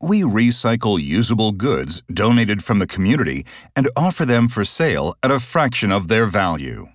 We recycle usable goods donated from the community and offer them for sale at a fraction of their value.